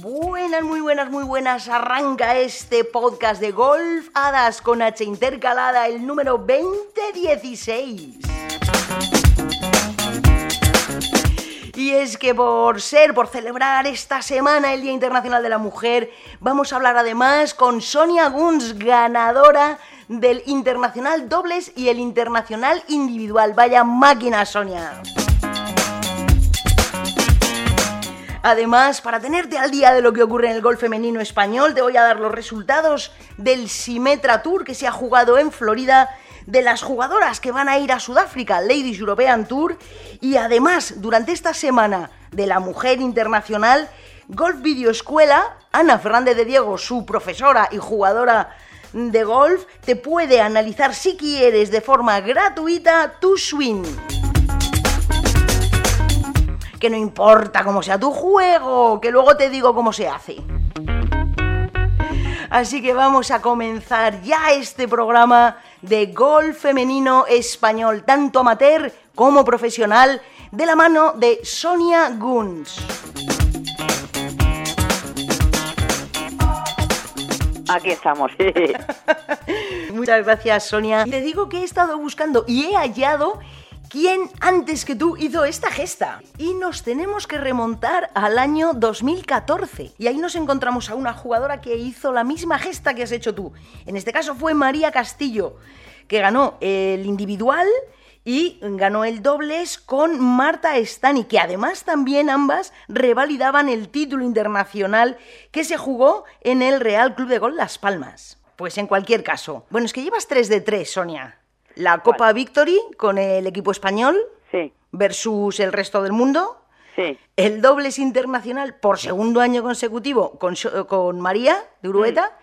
Buenas, muy buenas, muy buenas. Arranca este podcast de Golf Hadas con H intercalada, el número 2016. Y es que por ser, por celebrar esta semana el Día Internacional de la Mujer, vamos a hablar además con Sonia Guns, ganadora del Internacional Dobles y el Internacional Individual. Vaya máquina, Sonia. Además, para tenerte al día de lo que ocurre en el golf femenino español, te voy a dar los resultados del Simetra Tour que se ha jugado en Florida, de las jugadoras que van a ir a Sudáfrica, Ladies European Tour, y además, durante esta semana de la Mujer Internacional, Golf Video Escuela, Ana Fernández de Diego, su profesora y jugadora de golf, te puede analizar si quieres de forma gratuita tu swing que no importa cómo sea tu juego, que luego te digo cómo se hace. Así que vamos a comenzar ya este programa de golf femenino español, tanto amateur como profesional, de la mano de Sonia Guns. Aquí estamos. Muchas gracias, Sonia. Te digo que he estado buscando y he hallado ¿Quién antes que tú hizo esta gesta? Y nos tenemos que remontar al año 2014. Y ahí nos encontramos a una jugadora que hizo la misma gesta que has hecho tú. En este caso fue María Castillo, que ganó el individual y ganó el dobles con Marta Stani, que además también ambas revalidaban el título internacional que se jugó en el Real Club de Gol Las Palmas. Pues en cualquier caso. Bueno, es que llevas 3 de 3, Sonia la Copa Victory con el equipo español sí. versus el resto del mundo. Sí. El dobles internacional por segundo año consecutivo con, con María de Urueta.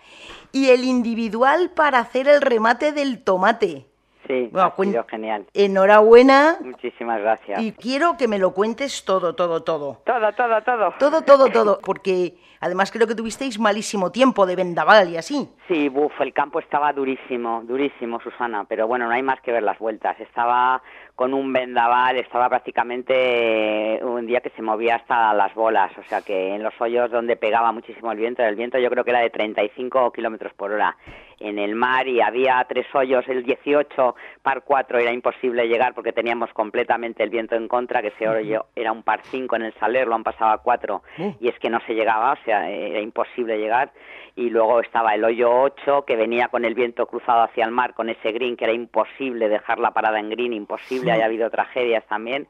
Y el individual para hacer el remate del tomate. Sí, ha sido genial. Enhorabuena. Muchísimas gracias. Y quiero que me lo cuentes todo, todo, todo. Todo, todo, todo. Todo, todo, todo. Porque además creo que tuvisteis malísimo tiempo de vendaval y así. Sí, buf, el campo estaba durísimo, durísimo, Susana. Pero bueno, no hay más que ver las vueltas. Estaba con un vendaval, estaba prácticamente un día que se movía hasta las bolas, o sea que en los hoyos donde pegaba muchísimo el viento, el viento yo creo que era de 35 kilómetros por hora. En el mar y había tres hoyos, el 18 par 4 era imposible llegar porque teníamos completamente el viento en contra, que ese hoyo era un par 5 en el Saler, lo han pasado a 4 y es que no se llegaba, o sea, era imposible llegar. Y luego estaba el hoyo 8 que venía con el viento cruzado hacia el mar con ese green que era imposible dejar la parada en green, imposible, haya habido tragedias también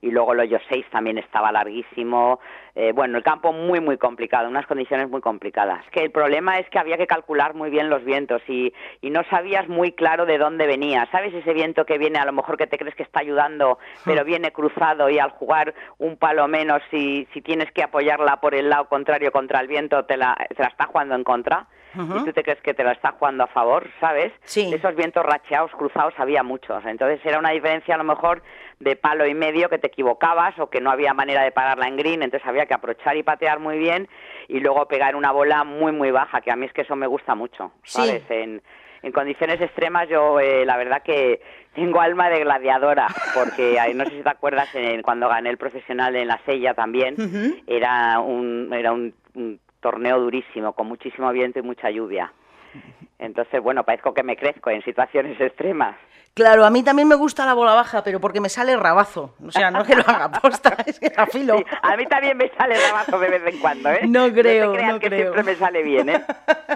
y luego el hoyo 6 también estaba larguísimo. Eh, bueno, el campo muy, muy complicado, unas condiciones muy complicadas. Que el problema es que había que calcular muy bien los vientos y, y no sabías muy claro de dónde venía. ¿Sabes ese viento que viene a lo mejor que te crees que está ayudando, pero viene cruzado y al jugar un palo menos, si, si tienes que apoyarla por el lado contrario contra el viento, te la, te la está jugando en contra? Y tú te crees que te la está jugando a favor, ¿sabes? Sí. Esos vientos racheados, cruzados, había muchos. Entonces era una diferencia a lo mejor de palo y medio que te equivocabas o que no había manera de pararla en green, entonces había que aprovechar y patear muy bien y luego pegar una bola muy, muy baja, que a mí es que eso me gusta mucho, ¿sabes? En, en condiciones extremas yo eh, la verdad que tengo alma de gladiadora porque no sé si te acuerdas cuando gané el profesional en la sella también era un era un torneo durísimo, con muchísimo viento y mucha lluvia. Entonces, bueno, parezco que me crezco en situaciones extremas. Claro, a mí también me gusta la bola baja, pero porque me sale rabazo. O sea, no es que lo haga posta, es que la filo. a mí también me sale rabazo de vez en cuando, ¿eh? No creo, no, que siempre me sale bien, ¿eh?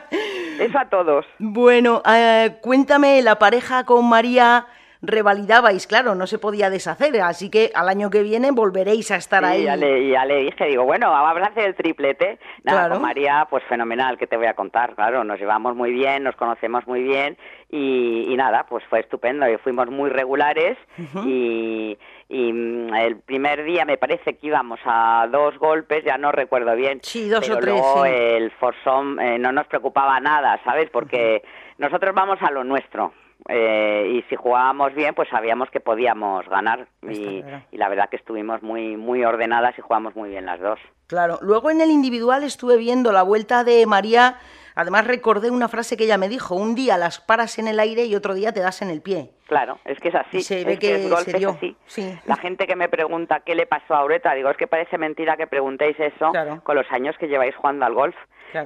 Eso a todos. Bueno, eh, cuéntame, la pareja con María revalidabais, claro, no se podía deshacer, así que al año que viene volveréis a estar ahí. Ya le, ya le dije, digo, bueno, vamos a hacer el triplete. Nada, con María, pues fenomenal, que te voy a contar, claro, nos llevamos muy bien, nos conocemos muy bien y, nada, pues fue estupendo, y fuimos muy regulares y, mm, el primer día me parece que íbamos a dos golpes, ya no recuerdo bien. Sí, dos pero o tres. Luego sí. el forzón eh, no nos preocupaba nada, ¿sabes? Porque nosotros vamos a lo nuestro eh, y si jugábamos bien, pues sabíamos que podíamos ganar y, y, la verdad que estuvimos muy muy ordenadas y jugamos muy bien las dos. Claro. Luego en el individual estuve viendo la vuelta de María Además recordé una frase que ella me dijo, un día las paras en el aire y otro día te das en el pie. Claro, es que es así. Se ve que, así. La gente que me pregunta qué le pasó a Aureta, digo, es que parece mentira que preguntéis eso con los años que lleváis jugando al golf.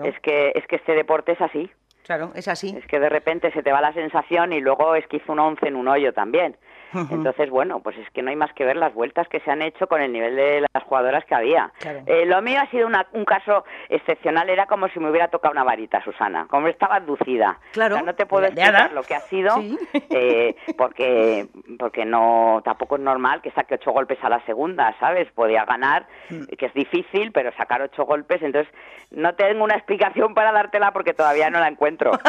Es que es que este deporte es así. Claro, es así. Es que de repente se te va la sensación y luego es que un once en un hoyo también. Entonces, bueno, pues es que no hay más que ver las vueltas que se han hecho con el nivel de las jugadoras que había. Eh, lo mío ha sido un caso excepcional, era como si me hubiera tocado una varita, Susana, como estaba aducida. Claro. no te puedo explicar lo que ha sido, eh, porque, porque no, tampoco es normal que saque ocho golpes a la segunda, ¿sabes? Podía ganar, mm. que es difícil, pero sacar ocho golpes, entonces no tengo una explicación para dártela porque todavía no la encuentro.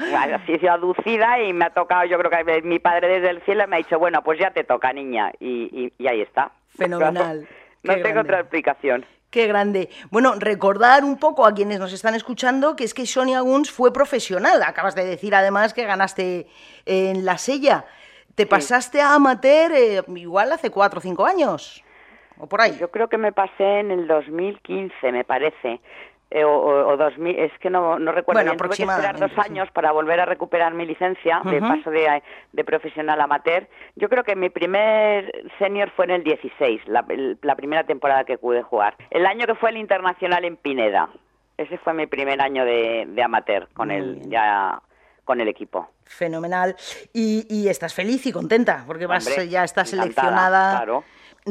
Así sido aducida y me ha tocado, yo creo que mi padre desde el cielo me ha dicho, bueno, pues ya te toca, niña, y, ahí está. Fenomenal. No, tengo otra explicación. Qué grande. Bueno, recordar un poco a quienes nos están escuchando que es que Sonia Guns fue profesional. Acabas de decir además que ganaste en la sella. Te pasaste a amateur eh, igual hace cuatro o cinco años. ¿O por ahí? Yo creo que me pasé en el 2015, me parece. Eh, o, dos mil, es que no, no recuerdo bueno, bien. Tuve que esperar dos años para volver a recuperar mi licencia de paso de, de, profesional amateur. Yo creo que mi primer senior fue en el 16, la, la primera temporada que pude jugar. El año que fue el internacional en Pineda. Ese fue mi primer año de, de amateur con el ya con el equipo. Fenomenal. Y, y, estás feliz y contenta porque vas ya estás seleccionada. Claro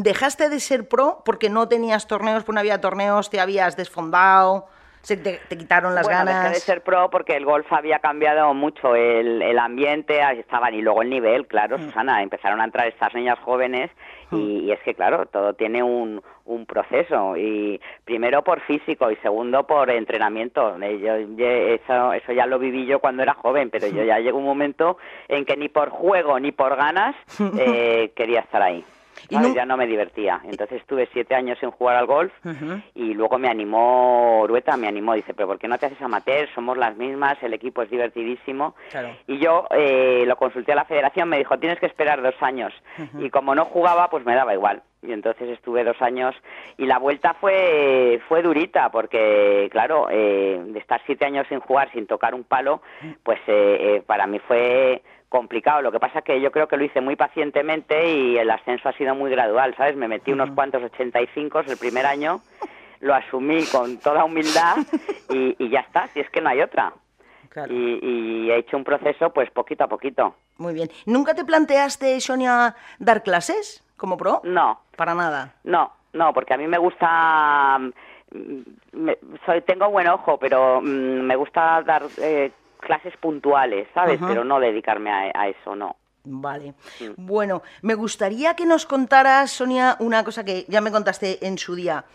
dejaste de ser pro porque no tenías torneos, porque no había torneos, te habías desfondado, se te, quitaron las bueno, ganas. Dejé de ser pro porque el golf había cambiado mucho el, el ambiente, estaban y luego el nivel, claro, mm. Susana, empezaron a entrar estas niñas jóvenes y, mm. y, es que claro, todo tiene un, un proceso y primero por físico y segundo por entrenamiento. Eh, yo, eso, eso ya lo viví yo cuando era joven, pero yo ya llegó un momento en que ni por juego ni por ganas eh, quería estar ahí y ya no me divertía. Entonces estuve siete años sin jugar al golf y luego me animó Rueta, me animó, dice, pero ¿por qué no te haces amateur? Somos las mismas, el equipo es divertidísimo. Y yo eh, lo consulté a la federación, me dijo, tienes que esperar dos años. Y como no jugaba, pues me daba igual. Y entonces estuve dos años y la vuelta fue, fue durita porque, claro, eh, de estar siete años sin jugar, sin tocar un palo, pues eh, para mí fue complicado. Lo que pasa es que yo creo que lo hice muy pacientemente y el ascenso ha sido muy gradual, ¿sabes? Me metí unos cuantos 85 el primer año, lo asumí con toda humildad y, ya está, si es que no hay otra. Y, he hecho un proceso pues poquito a poquito. Muy bien. ¿Nunca te planteaste, Sonia, dar clases como pro? No. Para nada. No, no, porque a mí me gusta... Mm, soy, tengo buen ojo, pero mm, me gusta dar eh, clases puntuales, ¿sabes? Pero no dedicarme a, eso, no. Vale. Bueno, me gustaría que nos contaras, Sonia, una cosa que ya me contaste en su día.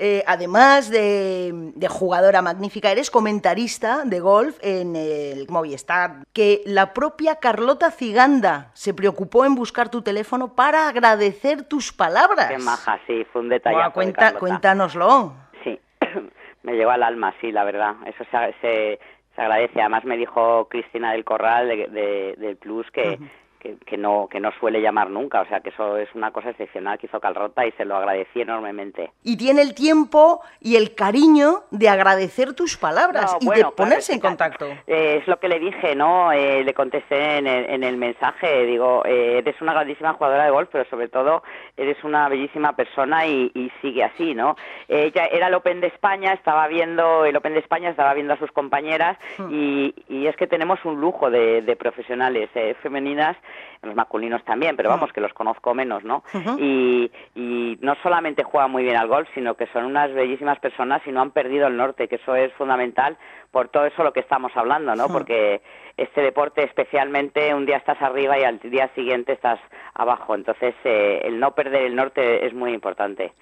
Eh, además de, jugadora magnífica, eres comentarista de golf en el Movistar. Que la propia Carlota Ciganda se preocupó en buscar tu teléfono para agradecer tus palabras. Qué maja, sí, fue un detalle. cuéntanoslo. Sí, me llegó al alma, sí, la verdad. Eso se, se agradece. Además me dijo Cristina del Corral de, del Plus que, que, no, que no suele llamar nunca, o sea que eso es una cosa excepcional que hizo Calrota y se lo agradecí enormemente. Y tiene el tiempo y el cariño de agradecer tus palabras y de ponerse en contacto. Eh, es lo que le dije, ¿no? Eh, le contesté en el, mensaje, digo, eh, eres una grandísima jugadora de golf, pero sobre todo eres una bellísima persona y, sigue así, ¿no? Ella era el Open de España, estaba viendo el Open de España, estaba viendo a sus compañeras hmm. y, y es que tenemos un lujo de, de profesionales femeninas los masculinos también, pero vamos, que los conozco menos, ¿no? y, y no solamente juegan muy bien al golf, sino que son unas bellísimas personas y no han perdido el norte, que eso es fundamental por todo eso lo que estamos hablando, ¿no? Porque este deporte especialmente un día estás arriba y al día siguiente estás abajo, entonces eh, el no perder el norte es muy importante.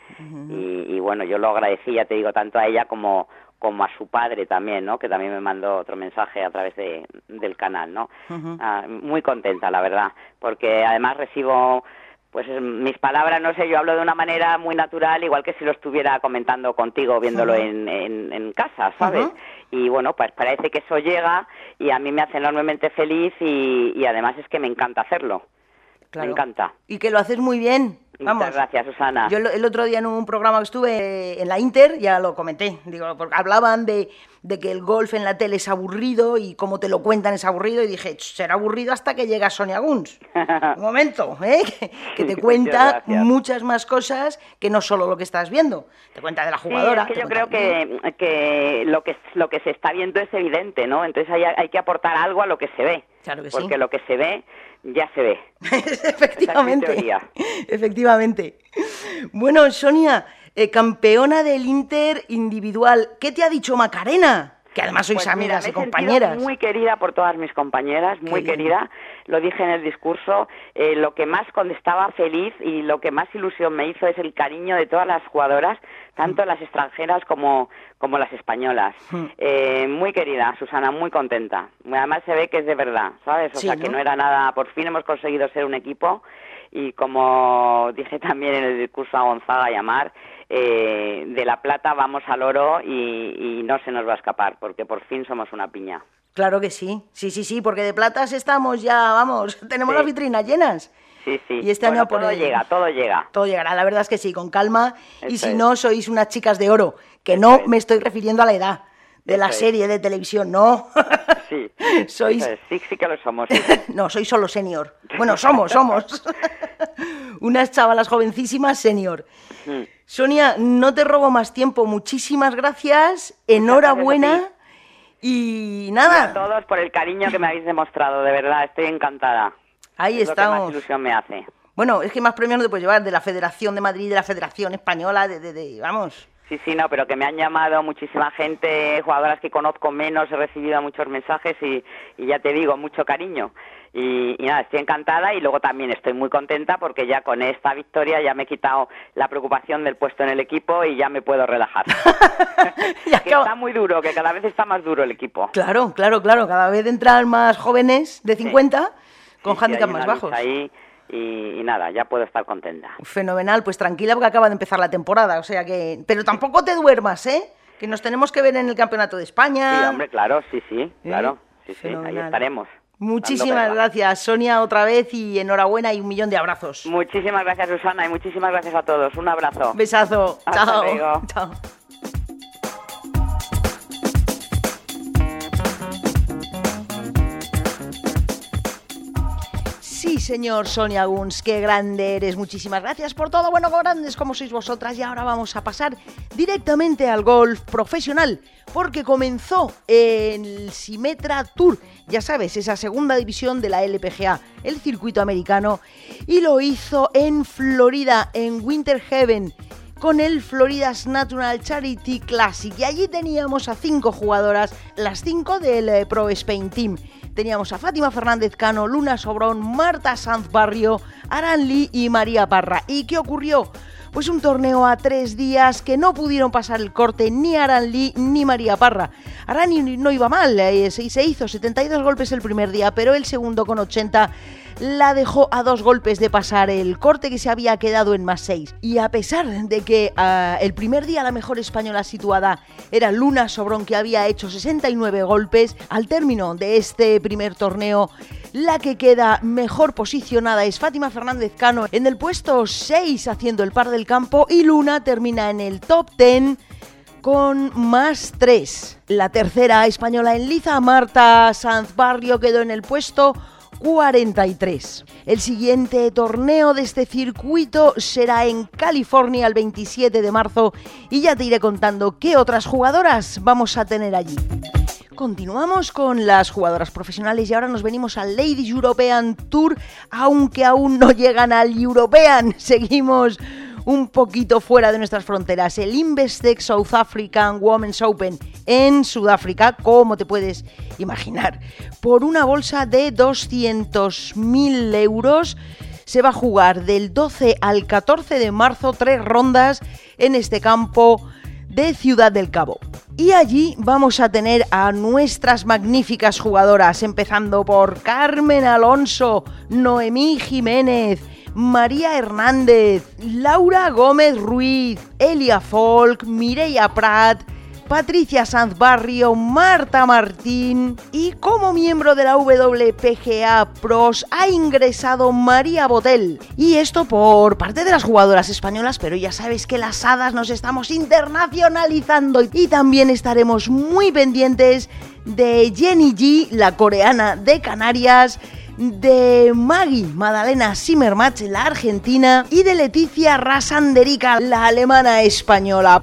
y, y, bueno, yo lo agradecí, ya te digo, tanto a ella como como a su padre también, ¿no? Que también me mandó otro mensaje a través de, del canal, ¿no? Ah, muy contenta, la verdad, porque además recibo pues mis palabras, no sé, yo hablo de una manera muy natural, igual que si lo estuviera comentando contigo, viéndolo en, en, casa, ¿sabes? Y bueno, pues parece que eso llega y a mí me hace enormemente feliz y, y además es que me encanta hacerlo. Me encanta. Y que lo haces muy bien. Muchas gracias, Susana. Yo el otro día en un programa que estuve en la Inter, ya lo comenté, digo, porque hablaban de, que el golf en la tele es aburrido y como te lo cuentan es aburrido, y dije, será aburrido hasta que llega Sonia Guns. un momento, ¿eh? que, te cuenta muchas más cosas que no solo lo que estás viendo. Te cuenta de la jugadora. Sí, es que yo creo que, que, lo que lo que se está viendo es evidente, ¿no? Entonces hay, hay que aportar algo a lo que se ve. Claro que porque lo que se ve ya se ve. Efectivamente. Efectivamente. Bueno, Sonia, eh, campeona del Inter individual, ¿qué te ha dicho Macarena? Que además sois pues amigas y compañeras. Muy querida por todas mis compañeras, muy querida. Lo dije en el discurso. Eh, lo que más cuando estaba feliz y lo que más ilusión me hizo es el cariño de todas las jugadoras tanto las extranjeras como, como las españolas. Hmm. Eh, muy querida, Susana, muy contenta. Además se ve que es de verdad, ¿sabes? O sea, que no era nada, por fin hemos conseguido ser un equipo y como dije también en el discurso a Gonzaga y a Mar, eh, de la plata vamos al oro y, no se nos va a escapar, porque por fin somos una piña. Claro que sí, sí, sí, sí, porque de platas estamos ya, vamos, tenemos las vitrinas llenas. Sí, sí. Y este año todo llega, todo llega. Todo llegará, la verdad es que sí, con calma. y si no, sois unas chicas de oro, que no me estoy refiriendo a la edad de la serie de televisión, no. Sí, sois... sí, sí que lo somos. no, sois solo senior. Bueno, somos, somos. Unas chavalas jovencísimas senior. Mm. Sonia, no te robo más tiempo. Muchísimas gracias. Enhorabuena. Y nada. a todos por el cariño que me habéis demostrado, de verdad, estoy encantada. Ahí estamos. más ilusión me hace. Bueno, es que más premios no te puedes llevar de la Federación de Madrid, de la Federación Española, de, de, vamos. Sí, sí, no, pero que me han llamado muchísima gente, jugadoras que conozco menos, he recibido muchos mensajes y, ya te digo, mucho cariño. Y, nada, estoy encantada y luego también estoy muy contenta porque ya con esta victoria ya me he quitado la preocupación del puesto en el equipo y ya me puedo relajar. que está muy duro, que cada vez está más duro el equipo. Claro, claro, claro, cada vez entran más jóvenes de 50 con handicaps más bajos. Ahí y, nada, ya puedo estar contenta. Fenomenal, pues tranquila porque acaba de empezar la temporada, o sea que... Pero tampoco te duermas, ¿eh? Que nos tenemos que ver en el Campeonato de España. Sí, hombre, claro, sí, sí, claro. Sí, sí, ahí estaremos. Muchísimas gracias, Sonia, otra vez y enhorabuena y un millón de abrazos. Muchísimas gracias, Susana, y muchísimas gracias a todos. Un abrazo. Besazo. Chao. Chao. Señor Sonia Guns, qué grande eres. Muchísimas gracias por todo. Bueno, grandes como sois vosotras. Y ahora vamos a pasar directamente al golf profesional, porque comenzó en el Simetra Tour. Ya sabes, esa segunda división de la LPGA, el circuito americano, y lo hizo en Florida, en Winter Heaven con el Florida's Natural Charity Classic. Y allí teníamos a cinco jugadoras, las cinco del eh, Pro Spain Team teníamos a Fátima Fernández Cano, Luna Sobrón, Marta Sanz Barrio, Aran Lee y María Parra. ¿Y qué ocurrió? Pues un torneo a tres días que no pudieron pasar el corte ni Aran Lee ni María Parra. Aran no iba mal, eh, se hizo 72 golpes el primer día, pero el segundo con 80 la dejó a dos golpes de pasar el corte que se había quedado en más 6. Y a pesar de que ah, el primer día la mejor española situada era Luna Sobrón, que había hecho 69 golpes, al término de este primer torneo, la que queda mejor posicionada es Fátima Fernández Cano en el puesto 6 haciendo el par del campo y Luna termina en el top 10 con más 3. La tercera española en liza, Marta Sanz Barrio, quedó en el puesto 43. El siguiente torneo de este circuito será en California el 27 de marzo y ya te iré contando qué otras jugadoras vamos a tener allí. Continuamos con las jugadoras profesionales y ahora nos venimos al Ladies European Tour, aunque aún no llegan al European. Seguimos un poquito fuera de nuestras fronteras. El Investec South African Women's Open en Sudáfrica, como te puedes imaginar, por una bolsa de 200.000 euros. Se va a jugar del 12 al 14 de marzo, tres rondas en este campo de Ciudad del Cabo. Y allí vamos a tener a nuestras magníficas jugadoras, empezando por Carmen Alonso, Noemí Jiménez, María Hernández, Laura Gómez Ruiz, Elia Folk, Mireia Prat, Patricia Sanz Barrio, Marta Martín y como miembro de la WPGA Pros ha ingresado María Botel. Y esto por parte de las jugadoras españolas, pero ya sabes que las hadas nos estamos internacionalizando y también estaremos muy pendientes de Jenny G, la coreana de Canarias, de Maggie Madalena Simmermatch, la argentina, y de Leticia Rasanderica, la alemana española.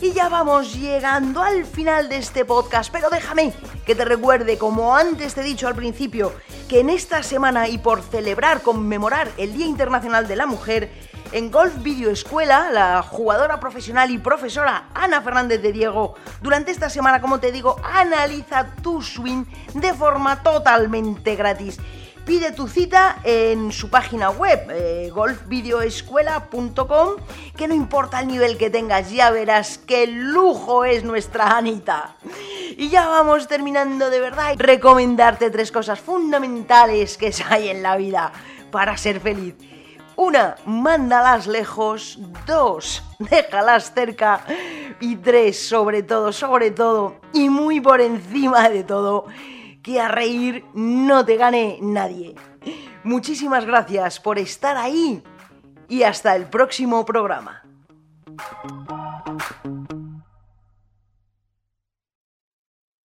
Y ya vamos llegando al final de este podcast, pero déjame que te recuerde, como antes te he dicho al principio, que en esta semana y por celebrar, conmemorar el Día Internacional de la Mujer, en Golf Video Escuela, la jugadora profesional y profesora Ana Fernández de Diego, durante esta semana, como te digo, analiza tu swing de forma totalmente gratis. Pide tu cita en su página web, eh, golfvideoescuela.com, que no importa el nivel que tengas, ya verás qué lujo es nuestra Anita. Y ya vamos terminando de verdad. Recomendarte tres cosas fundamentales que hay en la vida para ser feliz. Una, mándalas lejos. Dos, déjalas cerca. Y tres, sobre todo, sobre todo, y muy por encima de todo, que a reír no te gane nadie. Muchísimas gracias por estar ahí y hasta el próximo programa.